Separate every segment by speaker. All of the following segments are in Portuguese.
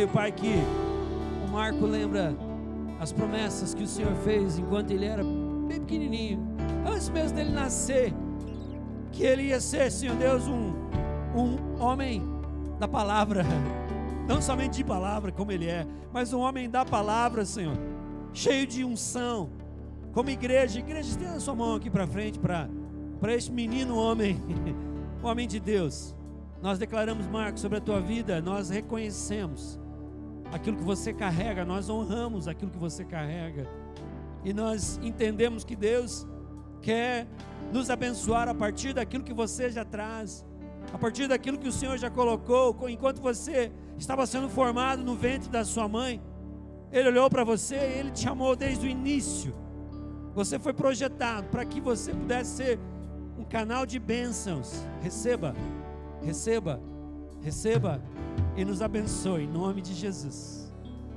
Speaker 1: Creio, Pai, que o Marco lembra as promessas que o Senhor fez enquanto ele era bem pequenininho, antes mesmo dele nascer, que ele ia ser, Senhor Deus, um, um homem da palavra, não somente de palavra como ele é, mas um homem da palavra, Senhor, cheio de unção, como igreja, igreja, estenda a sua mão aqui para frente para este menino homem, homem de Deus. Nós declaramos, Marcos, sobre a tua vida, nós reconhecemos aquilo que você carrega, nós honramos aquilo que você carrega. E nós entendemos que Deus quer nos abençoar a partir daquilo que você já traz, a partir daquilo que o Senhor já colocou, enquanto você estava sendo formado no ventre da sua mãe. Ele olhou para você e ele te chamou desde o início. Você foi projetado para que você pudesse ser um canal de bênçãos. Receba, receba, receba e nos abençoe, em nome de Jesus.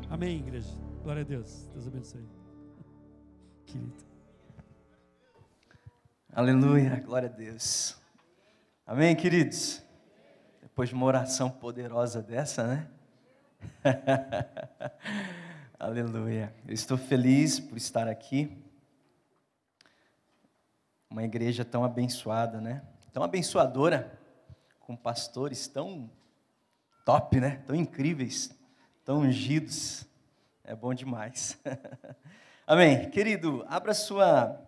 Speaker 1: Amém, igreja. Glória a Deus. Deus abençoe. Querido.
Speaker 2: Aleluia, glória a Deus. Amém, queridos? Depois de uma oração poderosa dessa, né? Aleluia. Eu estou feliz por estar aqui. Uma igreja tão abençoada, né? Tão abençoadora, com pastores tão top, né? Tão incríveis, tão ungidos. É bom demais. Amém. Querido, abra sua,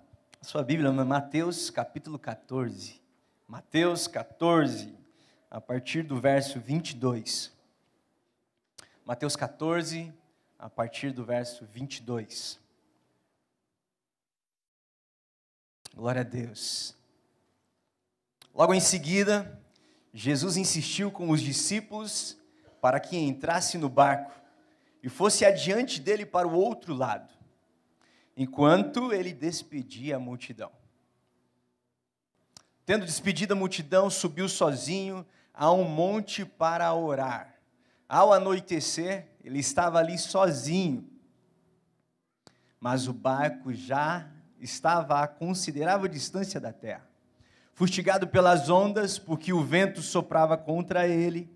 Speaker 2: sua Bíblia, Mateus capítulo 14. Mateus 14, a partir do verso 22. Mateus 14, a partir do verso 22. Glória a Deus. Logo em seguida, Jesus insistiu com os discípulos para que entrasse no barco e fosse adiante dele para o outro lado, enquanto ele despedia a multidão. Tendo despedido a multidão, subiu sozinho a um monte para orar. Ao anoitecer, ele estava ali sozinho, mas o barco já estava a considerável distância da terra fustigado pelas ondas, porque o vento soprava contra ele.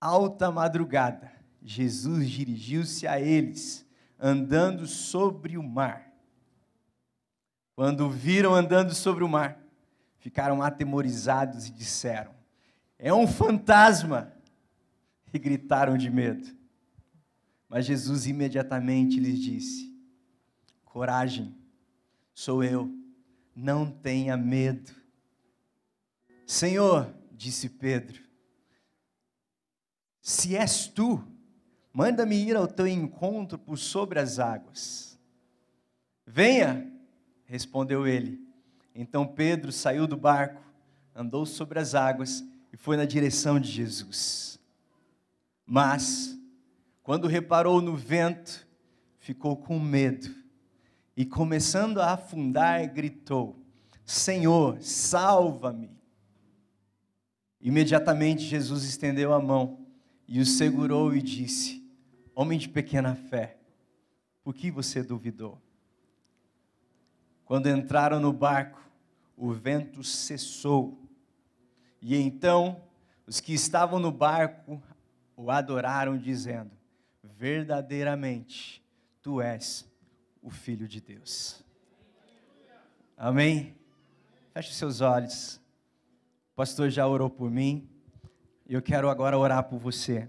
Speaker 2: Alta madrugada, Jesus dirigiu-se a eles, andando sobre o mar. Quando o viram andando sobre o mar, ficaram atemorizados e disseram: É um fantasma! E gritaram de medo. Mas Jesus imediatamente lhes disse: Coragem, sou eu não tenha medo. Senhor, disse Pedro, se és tu, manda-me ir ao teu encontro por sobre as águas. Venha, respondeu ele. Então Pedro saiu do barco, andou sobre as águas e foi na direção de Jesus. Mas, quando reparou no vento, ficou com medo e começando a afundar, gritou: Senhor, salva-me. Imediatamente Jesus estendeu a mão e o segurou e disse: Homem de pequena fé, por que você duvidou? Quando entraram no barco, o vento cessou. E então os que estavam no barco o adoraram, dizendo: Verdadeiramente, tu és o Filho de Deus. Amém? Feche seus olhos. O pastor já orou por mim. E eu quero agora orar por você.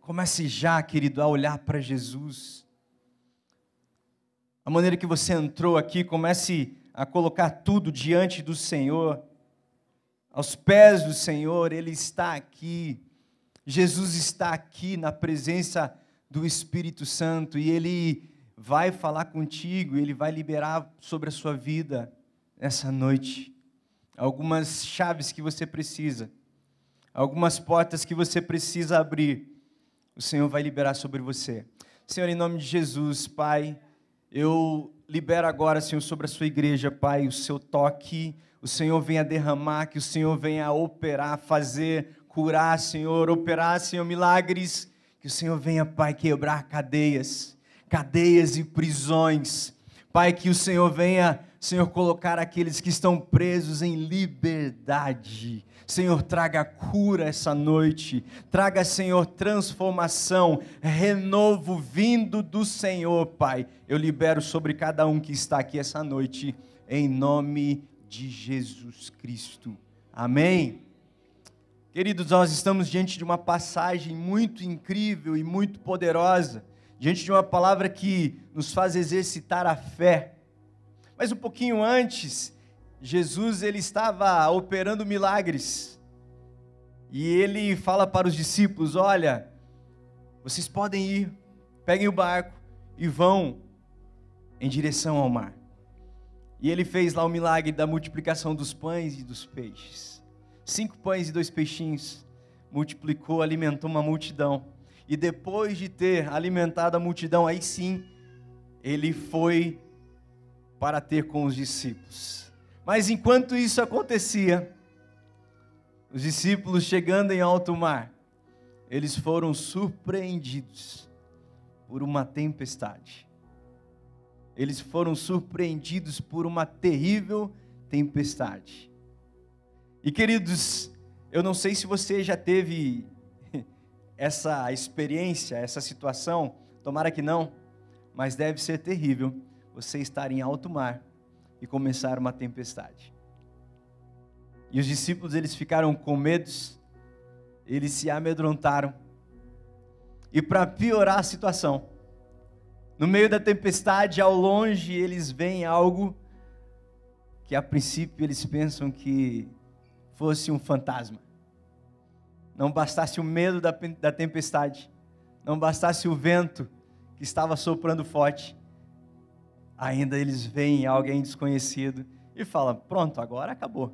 Speaker 2: Comece já, querido, a olhar para Jesus. A maneira que você entrou aqui, comece a colocar tudo diante do Senhor, aos pés do Senhor, Ele está aqui. Jesus está aqui na presença do Espírito Santo e Ele vai falar contigo, ele vai liberar sobre a sua vida essa noite. Algumas chaves que você precisa, algumas portas que você precisa abrir, o Senhor vai liberar sobre você. Senhor, em nome de Jesus, Pai, eu libero agora, Senhor, sobre a sua igreja, Pai, o seu toque, o Senhor venha derramar, que o Senhor venha operar, fazer, curar, Senhor, operar, Senhor, milagres, que o Senhor venha, Pai, quebrar cadeias cadeias e prisões. Pai, que o Senhor venha, Senhor, colocar aqueles que estão presos em liberdade. Senhor, traga cura essa noite, traga, Senhor, transformação, renovo vindo do Senhor, Pai. Eu libero sobre cada um que está aqui essa noite, em nome de Jesus Cristo. Amém. Queridos, nós estamos diante de uma passagem muito incrível e muito poderosa, diante de uma palavra que nos faz exercitar a fé. Mas um pouquinho antes, Jesus ele estava operando milagres. E ele fala para os discípulos: "Olha, vocês podem ir, peguem o barco e vão em direção ao mar". E ele fez lá o milagre da multiplicação dos pães e dos peixes. Cinco pães e dois peixinhos. Multiplicou, alimentou uma multidão. E depois de ter alimentado a multidão, aí sim, ele foi para ter com os discípulos. Mas enquanto isso acontecia, os discípulos chegando em alto mar, eles foram surpreendidos por uma tempestade. Eles foram surpreendidos por uma terrível tempestade. E queridos, eu não sei se você já teve essa experiência, essa situação, tomara que não, mas deve ser terrível você estar em alto mar e começar uma tempestade. E os discípulos eles ficaram com medos, eles se amedrontaram. E para piorar a situação, no meio da tempestade, ao longe, eles veem algo que a princípio eles pensam que fosse um fantasma. Não bastasse o medo da, da tempestade, não bastasse o vento que estava soprando forte, ainda eles veem alguém desconhecido e falam: Pronto, agora acabou.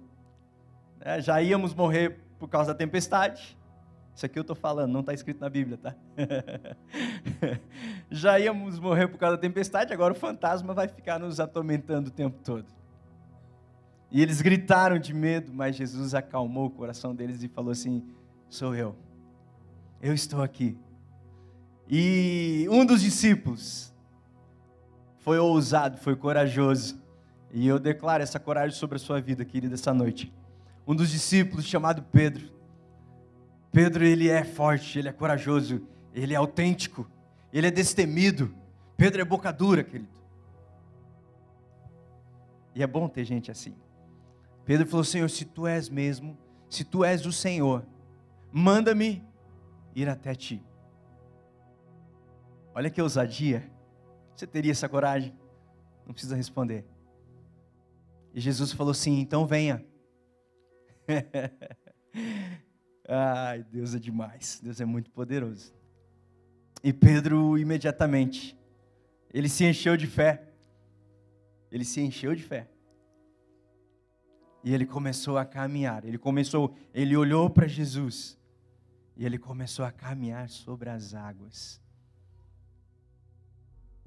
Speaker 2: É, já íamos morrer por causa da tempestade. Isso aqui eu estou falando, não está escrito na Bíblia, tá? já íamos morrer por causa da tempestade, agora o fantasma vai ficar nos atormentando o tempo todo. E eles gritaram de medo, mas Jesus acalmou o coração deles e falou assim: Sou eu, eu estou aqui. E um dos discípulos, foi ousado, foi corajoso. E eu declaro essa coragem sobre a sua vida, querida, essa noite. Um dos discípulos, chamado Pedro. Pedro, ele é forte, ele é corajoso, ele é autêntico, ele é destemido. Pedro é boca dura, querido. E é bom ter gente assim. Pedro falou: Senhor, se tu és mesmo, se tu és o Senhor, manda-me ir até ti. Olha que ousadia. Você teria essa coragem? Não precisa responder. E Jesus falou assim: então venha. Ai, Deus é demais. Deus é muito poderoso. E Pedro, imediatamente, ele se encheu de fé. Ele se encheu de fé. E ele começou a caminhar. Ele começou, ele olhou para Jesus. E ele começou a caminhar sobre as águas.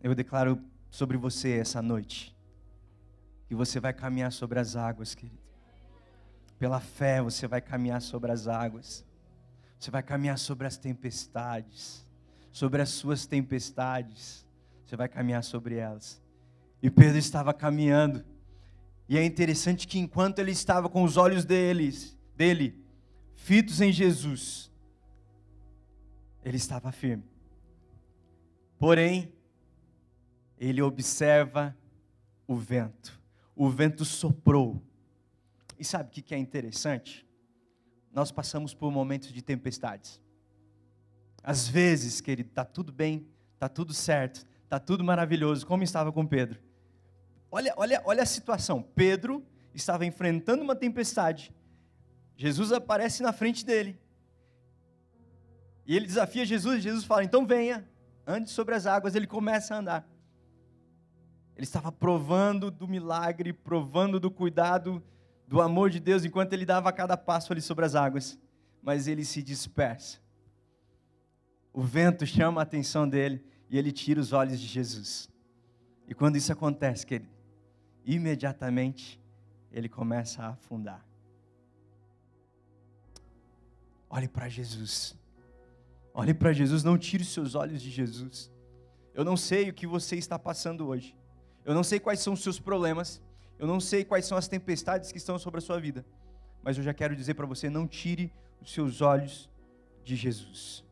Speaker 2: Eu declaro sobre você essa noite que você vai caminhar sobre as águas, querido. Pela fé você vai caminhar sobre as águas. Você vai caminhar sobre as tempestades, sobre as suas tempestades. Você vai caminhar sobre elas. E Pedro estava caminhando. E é interessante que enquanto ele estava com os olhos deles, dele fitos em Jesus, ele estava firme. Porém, ele observa o vento. O vento soprou. E sabe o que é interessante? Nós passamos por momentos de tempestades. Às vezes, querido, está tudo bem, está tudo certo, está tudo maravilhoso, como estava com Pedro. Olha, olha, olha a situação. Pedro estava enfrentando uma tempestade. Jesus aparece na frente dele. E ele desafia Jesus, Jesus fala: então venha, ande sobre as águas. Ele começa a andar. Ele estava provando do milagre, provando do cuidado, do amor de Deus, enquanto ele dava cada passo ali sobre as águas. Mas ele se dispersa. O vento chama a atenção dele e ele tira os olhos de Jesus. E quando isso acontece, querido, imediatamente ele começa a afundar. Olhe para Jesus. Olhe para Jesus, não tire os seus olhos de Jesus. Eu não sei o que você está passando hoje. Eu não sei quais são os seus problemas, eu não sei quais são as tempestades que estão sobre a sua vida, mas eu já quero dizer para você: não tire os seus olhos de Jesus.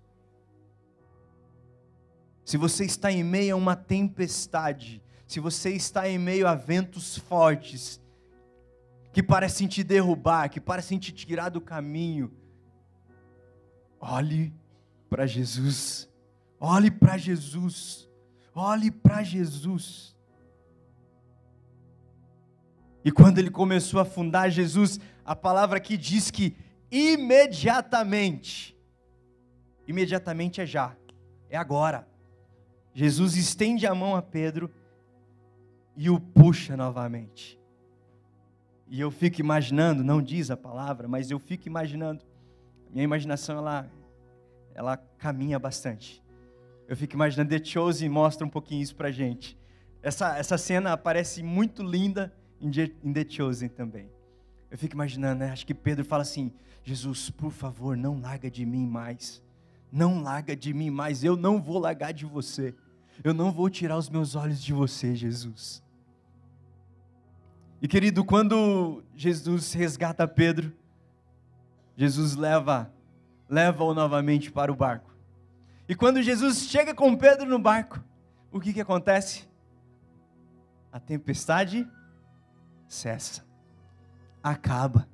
Speaker 2: Se você está em meio a uma tempestade, se você está em meio a ventos fortes, que parecem te derrubar, que parecem te tirar do caminho, olhe para Jesus, olhe para Jesus, olhe para Jesus. E quando ele começou a fundar Jesus, a palavra aqui diz que imediatamente, imediatamente é já, é agora. Jesus estende a mão a Pedro e o puxa novamente. E eu fico imaginando, não diz a palavra, mas eu fico imaginando. Minha imaginação ela ela caminha bastante. Eu fico imaginando The Chosen mostra um pouquinho isso pra gente. Essa essa cena parece muito linda em The Chosen também. Eu fico imaginando, né? Acho que Pedro fala assim: Jesus, por favor, não larga de mim mais. Não larga de mim mais. Eu não vou largar de você. Eu não vou tirar os meus olhos de você, Jesus. E querido, quando Jesus resgata Pedro, Jesus leva leva-o novamente para o barco. E quando Jesus chega com Pedro no barco, o que que acontece? A tempestade cessa. Acaba.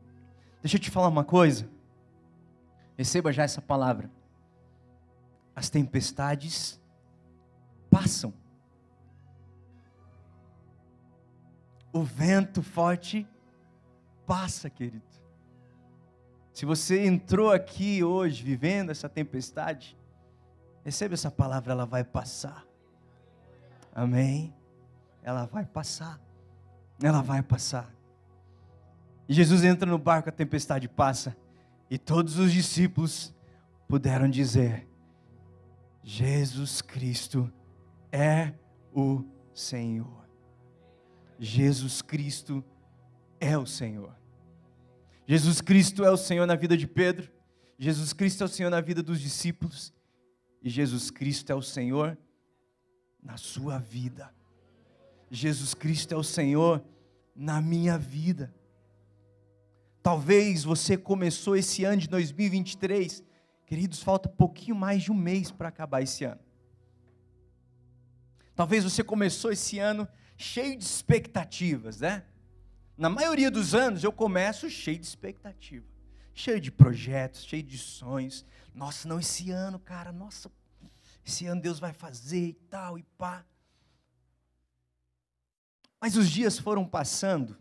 Speaker 2: Deixa eu te falar uma coisa. Receba já essa palavra. As tempestades passam. O vento forte passa, querido. Se você entrou aqui hoje vivendo essa tempestade, receba essa palavra, ela vai passar. Amém? Ela vai passar. Ela vai passar. E Jesus entra no barco, a tempestade passa, e todos os discípulos puderam dizer: Jesus Cristo é o Senhor. Jesus Cristo é o Senhor. Jesus Cristo é o Senhor na vida de Pedro, Jesus Cristo é o Senhor na vida dos discípulos, e Jesus Cristo é o Senhor na sua vida. Jesus Cristo é o Senhor na minha vida. Talvez você começou esse ano de 2023, queridos, falta pouquinho mais de um mês para acabar esse ano. Talvez você começou esse ano cheio de expectativas, né? Na maioria dos anos eu começo cheio de expectativa, cheio de projetos, cheio de sonhos. Nossa, não, esse ano, cara, nossa, esse ano Deus vai fazer e tal e pá. Mas os dias foram passando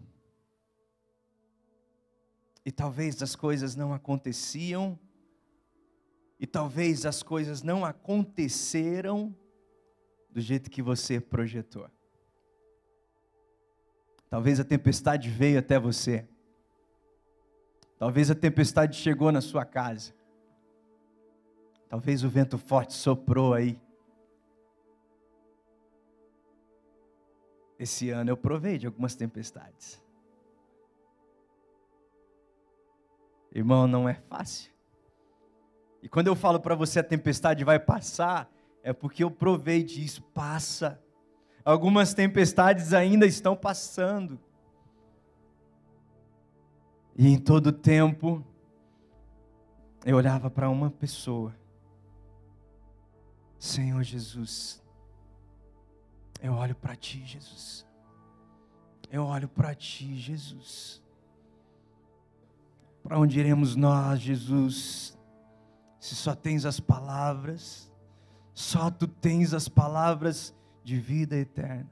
Speaker 2: e talvez as coisas não aconteciam, e talvez as coisas não aconteceram do jeito que você projetou. Talvez a tempestade veio até você. Talvez a tempestade chegou na sua casa. Talvez o vento forte soprou aí. Esse ano eu provei de algumas tempestades. Irmão, não é fácil. E quando eu falo para você a tempestade vai passar, é porque eu provei disso, passa. Algumas tempestades ainda estão passando. E em todo tempo, eu olhava para uma pessoa. Senhor Jesus, eu olho para ti, Jesus. Eu olho para ti, Jesus. Para onde iremos nós, Jesus? Se só tens as palavras, só tu tens as palavras de vida eterna.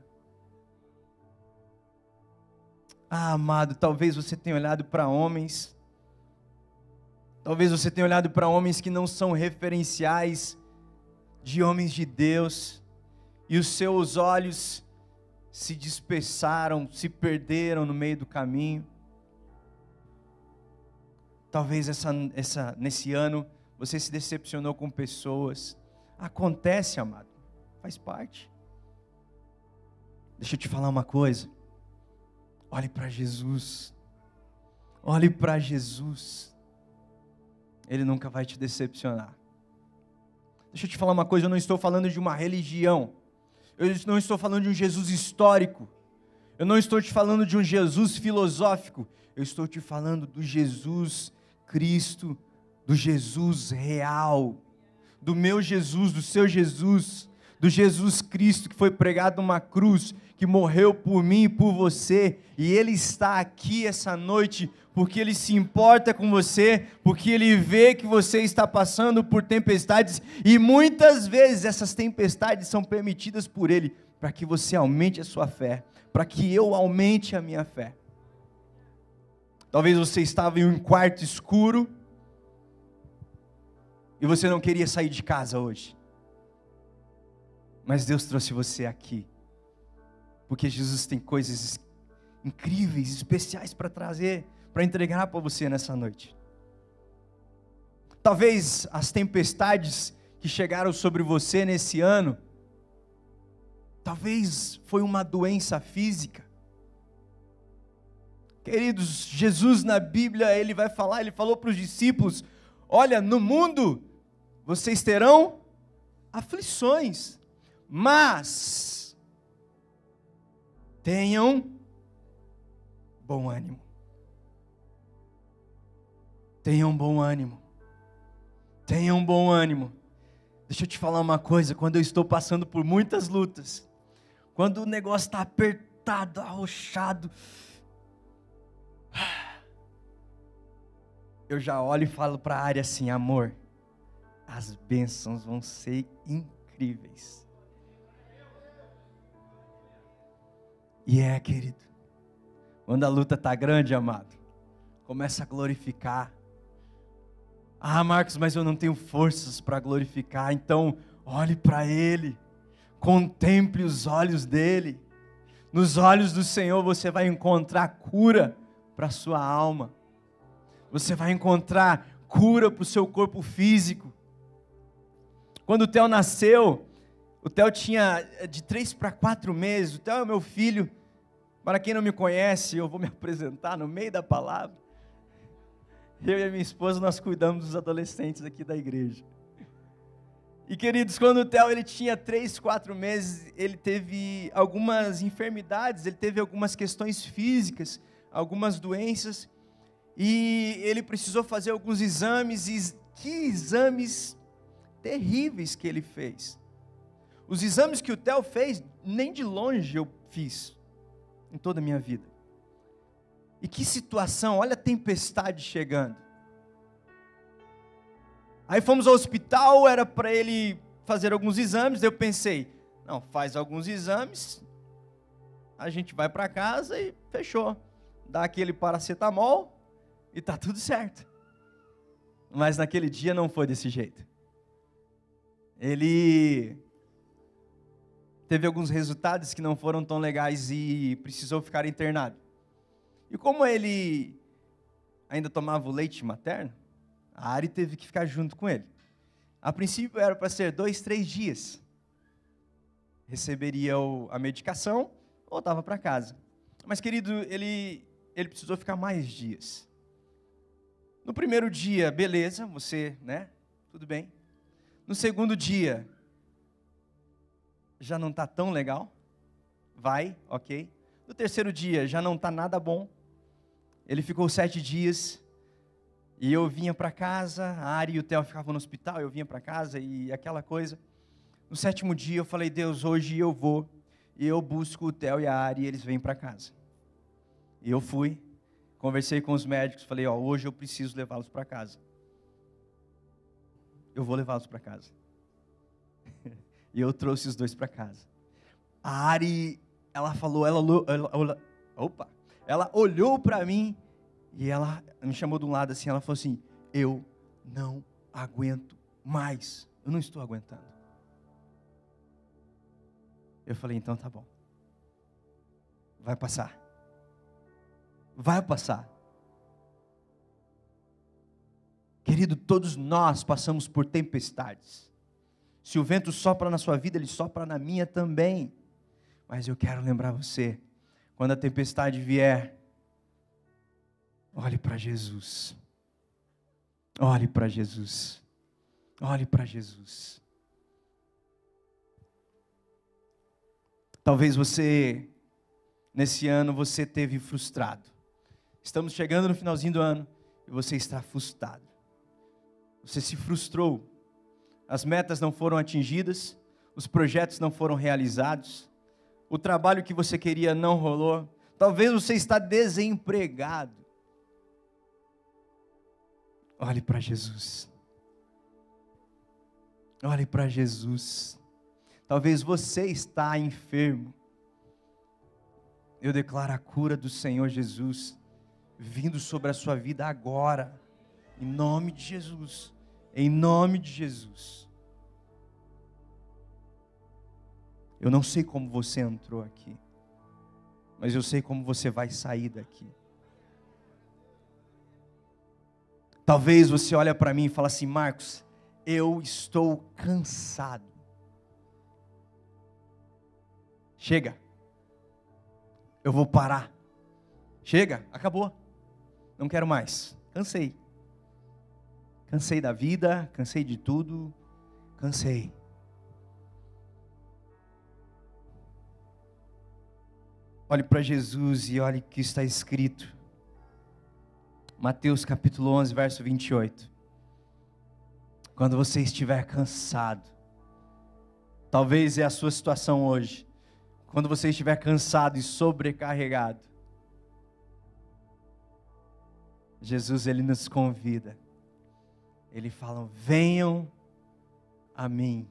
Speaker 2: Ah, amado, talvez você tenha olhado para homens, talvez você tenha olhado para homens que não são referenciais de homens de Deus, e os seus olhos se dispersaram, se perderam no meio do caminho. Talvez essa, essa, nesse ano você se decepcionou com pessoas. Acontece, amado, faz parte. Deixa eu te falar uma coisa. Olhe para Jesus. Olhe para Jesus. Ele nunca vai te decepcionar. Deixa eu te falar uma coisa, eu não estou falando de uma religião. Eu não estou falando de um Jesus histórico. Eu não estou te falando de um Jesus filosófico. Eu estou te falando do Jesus Cristo, do Jesus real, do meu Jesus, do seu Jesus, do Jesus Cristo que foi pregado numa cruz, que morreu por mim e por você, e Ele está aqui essa noite porque Ele se importa com você, porque Ele vê que você está passando por tempestades, e muitas vezes essas tempestades são permitidas por Ele, para que você aumente a sua fé, para que eu aumente a minha fé. Talvez você estava em um quarto escuro, e você não queria sair de casa hoje. Mas Deus trouxe você aqui. Porque Jesus tem coisas incríveis, especiais para trazer, para entregar para você nessa noite. Talvez as tempestades que chegaram sobre você nesse ano, talvez foi uma doença física. Queridos, Jesus na Bíblia, ele vai falar, ele falou para os discípulos: Olha, no mundo vocês terão aflições, mas tenham bom ânimo. Tenham bom ânimo. Tenham bom ânimo. Deixa eu te falar uma coisa: quando eu estou passando por muitas lutas, quando o negócio está apertado, arrochado, eu já olho e falo para a área assim: amor, as bênçãos vão ser incríveis. E é, querido, quando a luta está grande, amado, começa a glorificar. Ah, Marcos, mas eu não tenho forças para glorificar. Então, olhe para Ele, contemple os olhos dele. Nos olhos do Senhor você vai encontrar cura para a sua alma. Você vai encontrar cura para o seu corpo físico. Quando o Theo nasceu, o Theo tinha eh, de três para quatro meses. O Theo é meu filho. Para quem não me conhece, eu vou me apresentar no meio da palavra. Eu e a minha esposa, nós cuidamos dos adolescentes aqui da igreja. E queridos, quando o Theo ele tinha três, quatro meses, ele teve algumas enfermidades, ele teve algumas questões físicas, algumas doenças, e ele precisou fazer alguns exames, e que exames terríveis que ele fez. Os exames que o Theo fez, nem de longe eu fiz em toda a minha vida. E que situação, olha a tempestade chegando. Aí fomos ao hospital, era para ele fazer alguns exames, eu pensei, não, faz alguns exames, a gente vai para casa e fechou. Dá aquele paracetamol e tá tudo certo. Mas naquele dia não foi desse jeito ele teve alguns resultados que não foram tão legais e precisou ficar internado. E como ele ainda tomava o leite materno, a Ari teve que ficar junto com ele. A princípio era para ser dois, três dias. Receberia a medicação, voltava para casa. Mas, querido, ele, ele precisou ficar mais dias. No primeiro dia, beleza, você, né? Tudo bem. No segundo dia, já não está tão legal. Vai, ok. No terceiro dia, já não está nada bom. Ele ficou sete dias. E eu vinha para casa, a Ari e o Theo ficavam no hospital, eu vinha para casa e aquela coisa. No sétimo dia eu falei, Deus, hoje eu vou e eu busco o Theo e a Ari e eles vêm para casa. E eu fui, conversei com os médicos, falei, ó, hoje eu preciso levá-los para casa eu vou levá-los para casa. E eu trouxe os dois para casa. A Ari, ela falou, ela, ela, ela opa, ela olhou para mim e ela me chamou de um lado assim, ela falou assim: "Eu não aguento mais. Eu não estou aguentando." Eu falei: "Então tá bom. Vai passar. Vai passar. Querido, todos nós passamos por tempestades. Se o vento sopra na sua vida, ele sopra na minha também. Mas eu quero lembrar você, quando a tempestade vier, olhe para Jesus. Olhe para Jesus. Olhe para Jesus. Talvez você, nesse ano, você teve frustrado. Estamos chegando no finalzinho do ano e você está frustrado. Você se frustrou. As metas não foram atingidas, os projetos não foram realizados, o trabalho que você queria não rolou. Talvez você está desempregado. Olhe para Jesus. Olhe para Jesus. Talvez você está enfermo. Eu declaro a cura do Senhor Jesus vindo sobre a sua vida agora. Em nome de Jesus. Em nome de Jesus. Eu não sei como você entrou aqui, mas eu sei como você vai sair daqui. Talvez você olhe para mim e fale assim, Marcos, eu estou cansado. Chega. Eu vou parar. Chega, acabou. Não quero mais. Cansei. Cansei da vida, cansei de tudo. Cansei. Olhe para Jesus e olhe o que está escrito. Mateus capítulo 11, verso 28. Quando você estiver cansado, talvez é a sua situação hoje. Quando você estiver cansado e sobrecarregado, Jesus ele nos convida. Ele fala: "Venham a mim.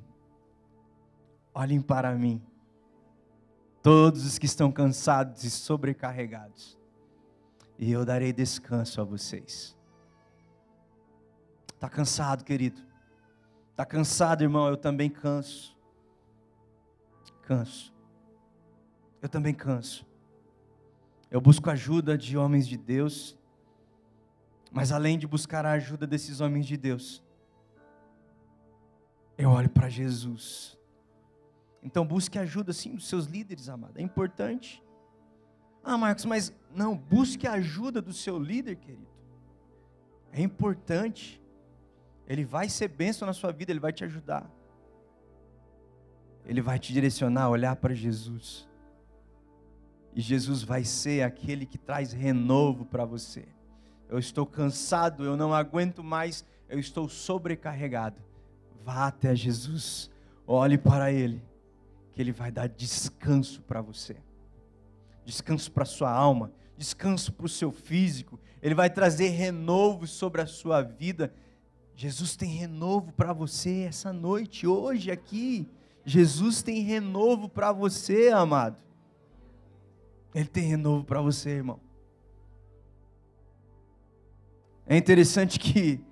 Speaker 2: Olhem para mim. Todos os que estão cansados e sobrecarregados, e eu darei descanso a vocês." Está cansado, querido? Está cansado, irmão? Eu também canso. Canso. Eu também canso. Eu busco ajuda de homens de Deus, mas além de buscar a ajuda desses homens de Deus, eu olho para Jesus. Então busque ajuda sim dos seus líderes, amado. É importante. Ah, Marcos, mas não, busque a ajuda do seu líder, querido. É importante. Ele vai ser bênção na sua vida, ele vai te ajudar. Ele vai te direcionar a olhar para Jesus. E Jesus vai ser aquele que traz renovo para você. Eu estou cansado, eu não aguento mais, eu estou sobrecarregado. Vá até Jesus, olhe para Ele, que Ele vai dar descanso para você, descanso para sua alma, descanso para o seu físico, Ele vai trazer renovo sobre a sua vida Jesus tem renovo para você essa noite, hoje aqui. Jesus tem renovo para você, amado. Ele tem renovo para você, irmão. É interessante que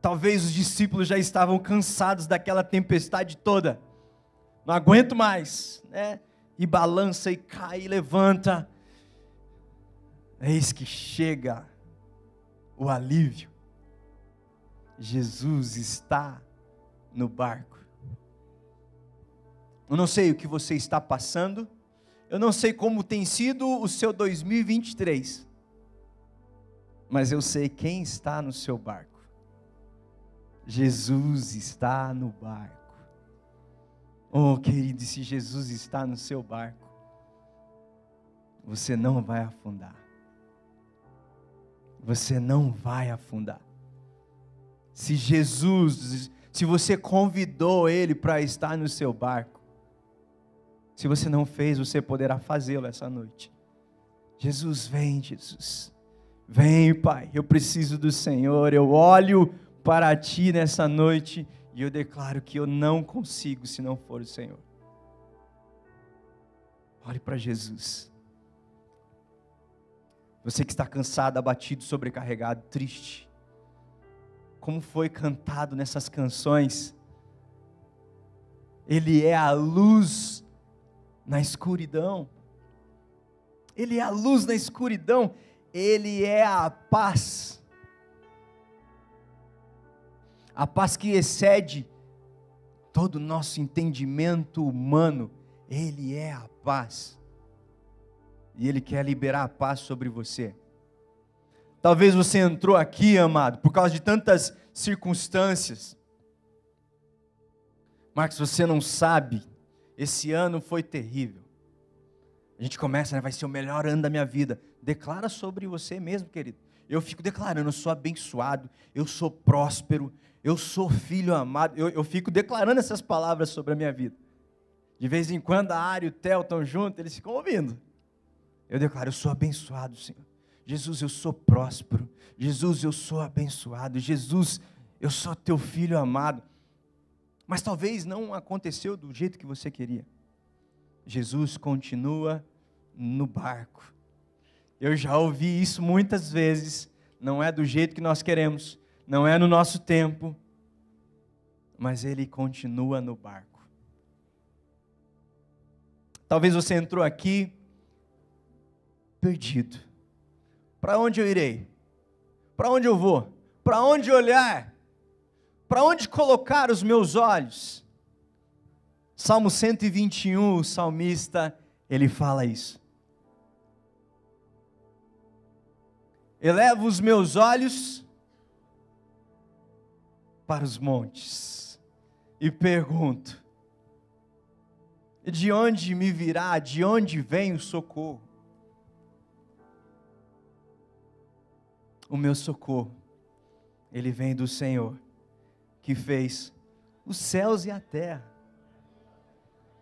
Speaker 2: talvez os discípulos já estavam cansados daquela tempestade toda. Não aguento mais, né? E balança e cai e levanta. Eis que chega o alívio. Jesus está no barco. Eu não sei o que você está passando, eu não sei como tem sido o seu 2023, mas eu sei quem está no seu barco. Jesus está no barco. Oh, querido, se Jesus está no seu barco, você não vai afundar. Você não vai afundar. Se Jesus, se você convidou ele para estar no seu barco, se você não fez, você poderá fazê-lo essa noite. Jesus, vem, Jesus. Vem, Pai, eu preciso do Senhor. Eu olho para ti nessa noite e eu declaro que eu não consigo se não for o Senhor. Olhe para Jesus. Você que está cansado, abatido, sobrecarregado, triste como foi cantado nessas canções, Ele é a luz na escuridão. Ele é a luz na escuridão. Ele é a paz. A paz que excede todo o nosso entendimento humano. Ele é a paz. E Ele quer liberar a paz sobre você. Talvez você entrou aqui, amado, por causa de tantas circunstâncias. Marcos, você não sabe esse ano foi terrível. A gente começa, né, vai ser o melhor ano da minha vida. Declara sobre você mesmo, querido. Eu fico declarando, eu sou abençoado, eu sou próspero, eu sou filho amado. Eu, eu fico declarando essas palavras sobre a minha vida. De vez em quando a Ari e o Theo estão juntos, eles ficam ouvindo. Eu declaro, eu sou abençoado, Senhor. Jesus, eu sou próspero. Jesus, eu sou abençoado. Jesus, eu sou teu filho amado. Mas talvez não aconteceu do jeito que você queria. Jesus continua no barco. Eu já ouvi isso muitas vezes. Não é do jeito que nós queremos, não é no nosso tempo, mas ele continua no barco. Talvez você entrou aqui perdido. Para onde eu irei? Para onde eu vou? Para onde olhar? Para onde colocar os meus olhos? Salmo 121, o salmista, ele fala isso. Elevo os meus olhos para os montes e pergunto: de onde me virá, de onde vem o socorro? O meu socorro, ele vem do Senhor, que fez os céus e a terra.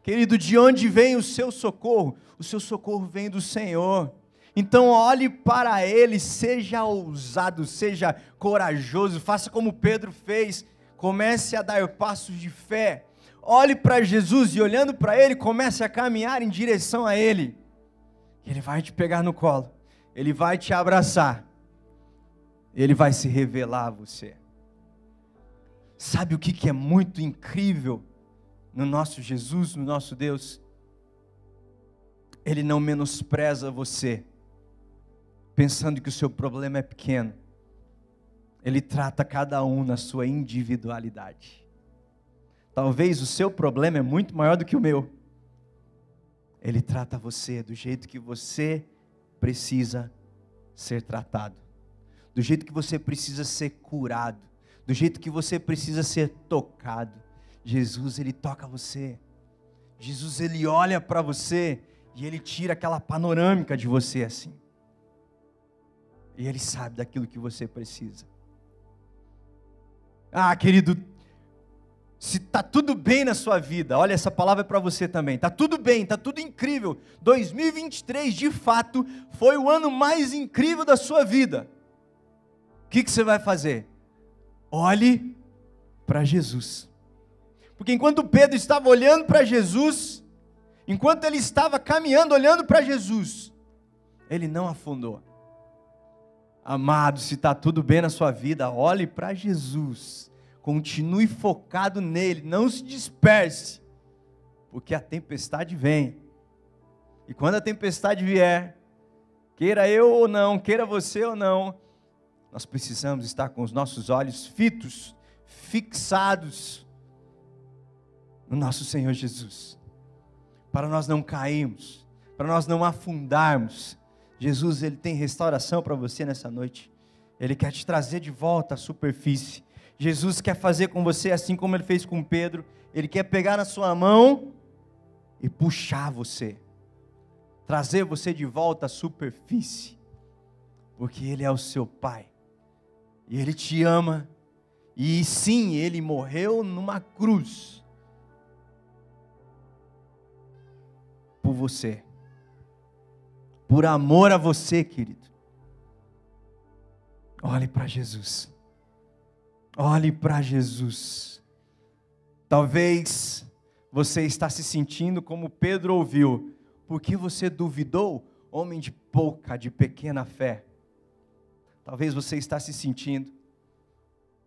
Speaker 2: Querido, de onde vem o seu socorro? O seu socorro vem do Senhor. Então olhe para Ele, seja ousado, seja corajoso, faça como Pedro fez, comece a dar passos de fé. Olhe para Jesus e olhando para Ele, comece a caminhar em direção a Ele. Ele vai te pegar no colo, Ele vai te abraçar, Ele vai se revelar a você. Sabe o que, que é muito incrível? no nosso Jesus, no nosso Deus, Ele não menospreza você, pensando que o seu problema é pequeno. Ele trata cada um na sua individualidade. Talvez o seu problema é muito maior do que o meu. Ele trata você do jeito que você precisa ser tratado, do jeito que você precisa ser curado, do jeito que você precisa ser tocado Jesus ele toca você. Jesus ele olha para você e ele tira aquela panorâmica de você assim. E ele sabe daquilo que você precisa. Ah, querido, se está tudo bem na sua vida, olha, essa palavra é para você também. Está tudo bem, está tudo incrível. 2023, de fato, foi o ano mais incrível da sua vida. O que, que você vai fazer? Olhe para Jesus. Porque enquanto Pedro estava olhando para Jesus, enquanto ele estava caminhando olhando para Jesus, ele não afundou. Amado, se está tudo bem na sua vida, olhe para Jesus, continue focado nele, não se disperse, porque a tempestade vem. E quando a tempestade vier, queira eu ou não, queira você ou não, nós precisamos estar com os nossos olhos fitos, fixados no nosso Senhor Jesus, para nós não cairmos, para nós não afundarmos. Jesus, Ele tem restauração para você nessa noite, Ele quer te trazer de volta à superfície. Jesus quer fazer com você assim como Ele fez com Pedro, Ele quer pegar na sua mão e puxar você, trazer você de volta à superfície, porque Ele é o seu Pai, e Ele te ama, e sim, Ele morreu numa cruz por você. Por amor a você, querido. Olhe para Jesus. Olhe para Jesus. Talvez você está se sentindo como Pedro ouviu, porque você duvidou, homem de pouca, de pequena fé. Talvez você está se sentindo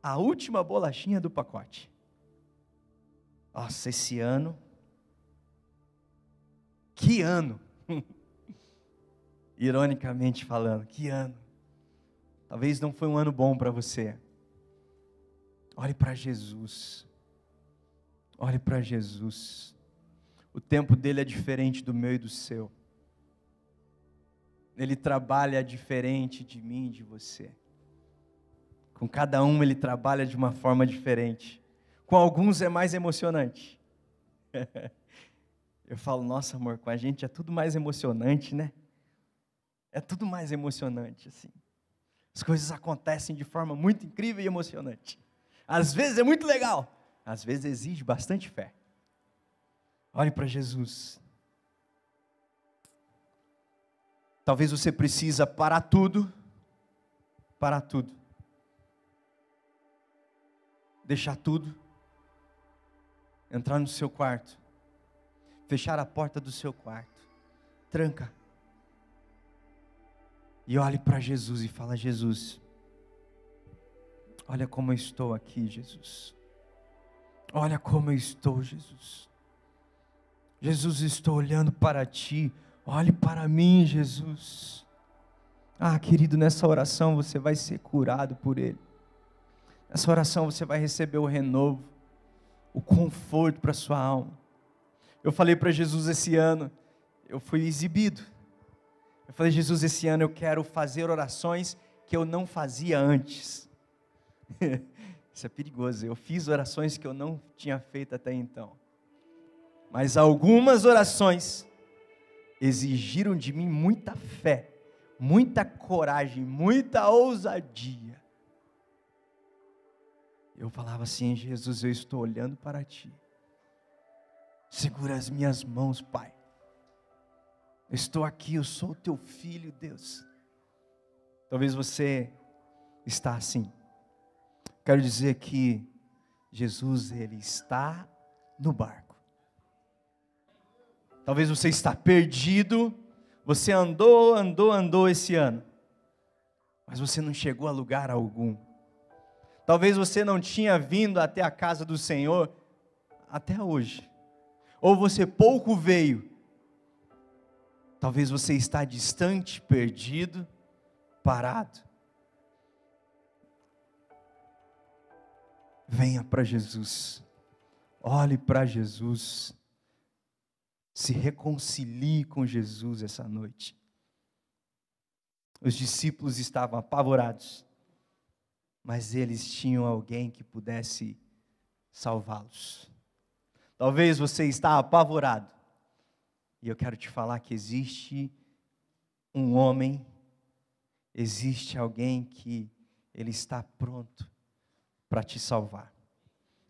Speaker 2: a última bolachinha do pacote. Nossa, esse ano que ano! Ironicamente falando, que ano! Talvez não foi um ano bom para você. Olhe para Jesus. Olhe para Jesus. O tempo dele é diferente do meu e do seu. Ele trabalha diferente de mim e de você. Com cada um ele trabalha de uma forma diferente. Com alguns é mais emocionante. Eu falo, nossa, amor, com a gente é tudo mais emocionante, né? É tudo mais emocionante, assim. As coisas acontecem de forma muito incrível e emocionante. Às vezes é muito legal, às vezes exige bastante fé. Olhe para Jesus. Talvez você precisa parar tudo, parar tudo. Deixar tudo, entrar no seu quarto, fechar a porta do seu quarto, tranca e olhe para Jesus e fala: Jesus, olha como eu estou aqui, Jesus. Olha como eu estou, Jesus. Jesus, estou olhando para ti. Olhe para mim, Jesus. Ah, querido, nessa oração você vai ser curado por Ele. Nessa oração você vai receber o renovo, o conforto para sua alma. Eu falei para Jesus esse ano, eu fui exibido. Eu falei, Jesus, esse ano eu quero fazer orações que eu não fazia antes. Isso é perigoso. Eu fiz orações que eu não tinha feito até então. Mas algumas orações exigiram de mim muita fé, muita coragem, muita ousadia. Eu falava assim: Jesus, eu estou olhando para ti. Segura as minhas mãos, Pai. Estou aqui, eu sou o teu filho, Deus. Talvez você está assim. Quero dizer que Jesus ele está no barco. Talvez você está perdido, você andou, andou, andou esse ano, mas você não chegou a lugar algum. Talvez você não tinha vindo até a casa do Senhor até hoje. Ou você pouco veio Talvez você está distante, perdido, parado. Venha para Jesus. Olhe para Jesus. Se reconcilie com Jesus essa noite. Os discípulos estavam apavorados, mas eles tinham alguém que pudesse salvá-los. Talvez você está apavorado, e eu quero te falar que existe um homem, existe alguém que ele está pronto para te salvar.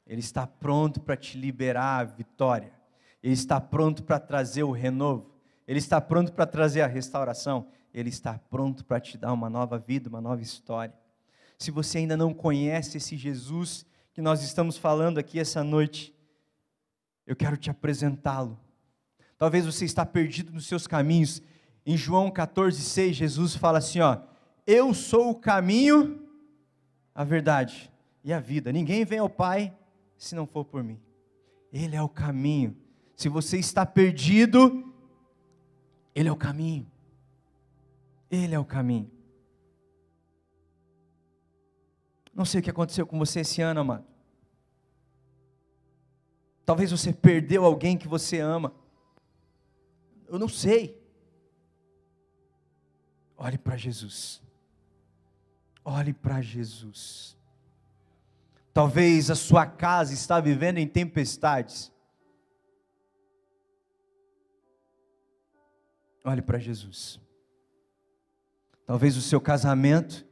Speaker 2: Ele está pronto para te liberar a vitória. Ele está pronto para trazer o renovo. Ele está pronto para trazer a restauração. Ele está pronto para te dar uma nova vida, uma nova história. Se você ainda não conhece esse Jesus que nós estamos falando aqui essa noite, eu quero te apresentá-lo Talvez você está perdido nos seus caminhos. Em João 14,6, Jesus fala assim: ó, eu sou o caminho, a verdade e a vida. Ninguém vem ao Pai se não for por mim. Ele é o caminho. Se você está perdido, Ele é o caminho. Ele é o caminho. Não sei o que aconteceu com você esse ano, amado. Talvez você perdeu alguém que você ama. Eu não sei. Olhe para Jesus. Olhe para Jesus. Talvez a sua casa está vivendo em tempestades. Olhe para Jesus. Talvez o seu casamento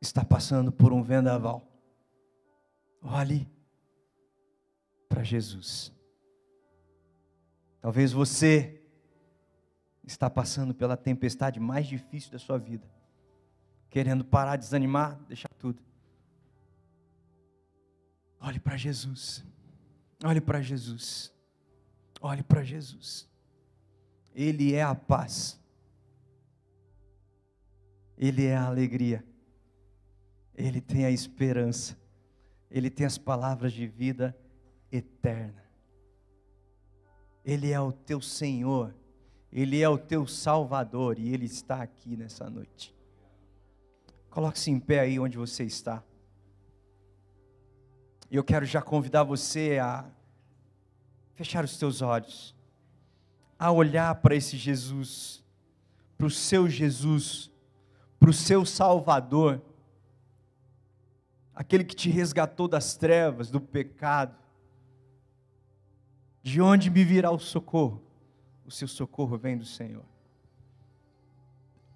Speaker 2: está passando por um vendaval. Olhe para Jesus. Talvez você está passando pela tempestade mais difícil da sua vida, querendo parar, desanimar, deixar tudo. Olhe para Jesus. Olhe para Jesus. Olhe para Jesus. Ele é a paz. Ele é a alegria. Ele tem a esperança. Ele tem as palavras de vida eterna. Ele é o teu Senhor, Ele é o teu Salvador e Ele está aqui nessa noite. Coloque-se em pé aí onde você está. E eu quero já convidar você a fechar os teus olhos, a olhar para esse Jesus, para o seu Jesus, para o seu Salvador, aquele que te resgatou das trevas, do pecado, De onde me virá o socorro? O seu socorro vem do Senhor.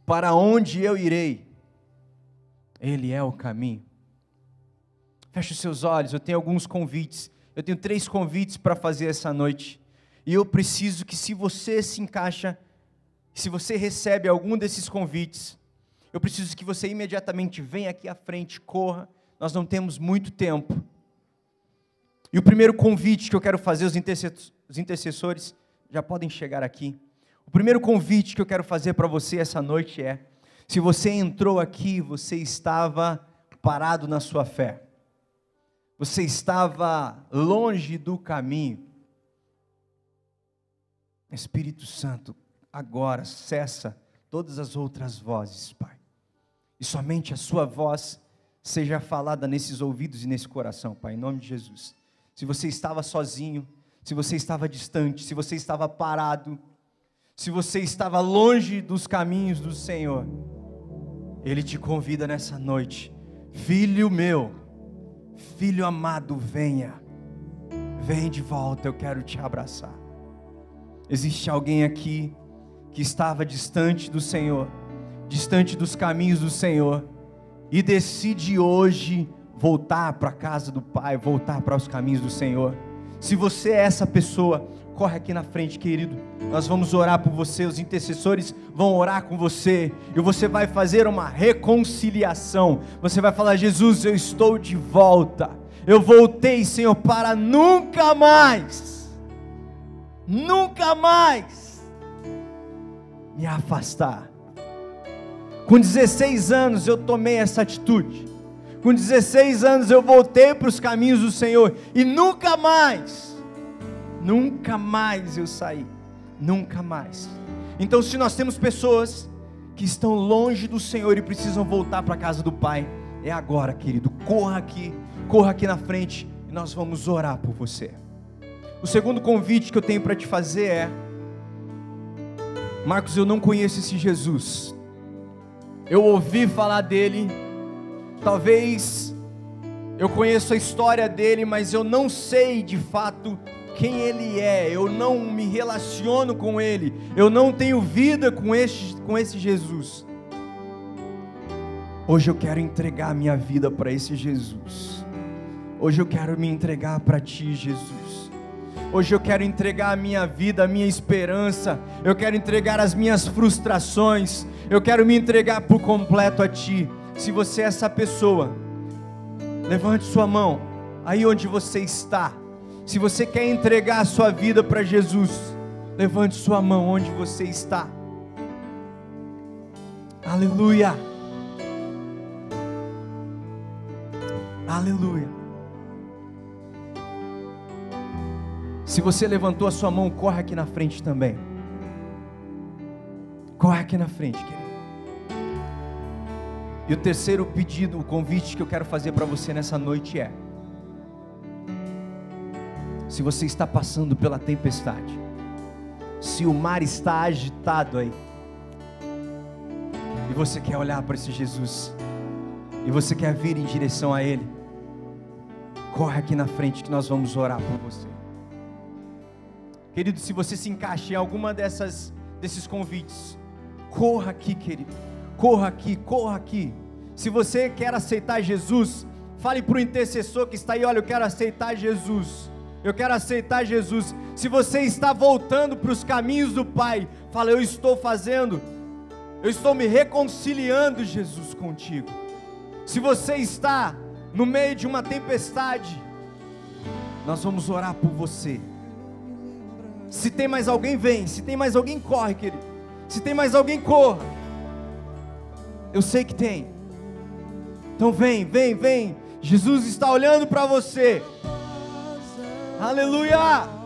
Speaker 2: Para onde eu irei? Ele é o caminho. Feche os seus olhos, eu tenho alguns convites. Eu tenho três convites para fazer essa noite. E eu preciso que, se você se encaixa, se você recebe algum desses convites, eu preciso que você imediatamente venha aqui à frente, corra. Nós não temos muito tempo. E o primeiro convite que eu quero fazer, os intercessores já podem chegar aqui. O primeiro convite que eu quero fazer para você essa noite é: se você entrou aqui, você estava parado na sua fé, você estava longe do caminho. Espírito Santo, agora cessa todas as outras vozes, Pai, e somente a Sua voz seja falada nesses ouvidos e nesse coração, Pai, em nome de Jesus. Se você estava sozinho, se você estava distante, se você estava parado, se você estava longe dos caminhos do Senhor, Ele te convida nessa noite, filho meu, filho amado, venha, vem de volta, eu quero te abraçar. Existe alguém aqui que estava distante do Senhor, distante dos caminhos do Senhor, e decide hoje voltar para a casa do Pai, voltar para os caminhos do Senhor. Se você é essa pessoa, corre aqui na frente, querido. Nós vamos orar por você, os intercessores vão orar com você, e você vai fazer uma reconciliação. Você vai falar: Jesus, eu estou de volta. Eu voltei, Senhor, para nunca mais, nunca mais me afastar. Com 16 anos eu tomei essa atitude. Com 16 anos eu voltei para os caminhos do Senhor e nunca mais, nunca mais eu saí, nunca mais. Então, se nós temos pessoas que estão longe do Senhor e precisam voltar para a casa do Pai, é agora, querido. Corra aqui, corra aqui na frente e nós vamos orar por você. O segundo convite que eu tenho para te fazer é: Marcos, eu não conheço esse Jesus. Eu ouvi falar dele Talvez eu conheço a história dele, mas eu não sei de fato quem ele é. Eu não me relaciono com ele. Eu não tenho vida com esse, com esse Jesus. Hoje eu quero entregar minha vida para esse Jesus. Hoje eu quero me entregar para ti, Jesus. Hoje eu quero entregar a minha vida, a minha esperança. Eu quero entregar as minhas frustrações. Eu quero me entregar por completo a ti. Se você é essa pessoa, levante sua mão aí onde você está. Se você quer entregar a sua vida para Jesus, levante sua mão onde você está. Aleluia. Aleluia. Se você levantou a sua mão, corre aqui na frente também. Corre aqui na frente, querido. E o terceiro pedido, o convite que eu quero fazer para você nessa noite é: se você está passando pela tempestade, se o mar está agitado aí, e você quer olhar para esse Jesus, e você quer vir em direção a Ele, corre aqui na frente que nós vamos orar por você. Querido, se você se encaixa em alguma dessas desses convites, corra aqui, querido corra aqui, corra aqui. Se você quer aceitar Jesus, fale para o intercessor que está aí: olha, eu quero aceitar Jesus. Eu quero aceitar Jesus. Se você está voltando para os caminhos do Pai, fala: eu estou fazendo, eu estou me reconciliando, Jesus, contigo. Se você está no meio de uma tempestade, nós vamos orar por você. Se tem mais alguém, vem. Se tem mais alguém, corre, querido. Se tem mais alguém, corra. Eu sei que tem. Então vem, vem, vem. Jesus está olhando para você. Aleluia!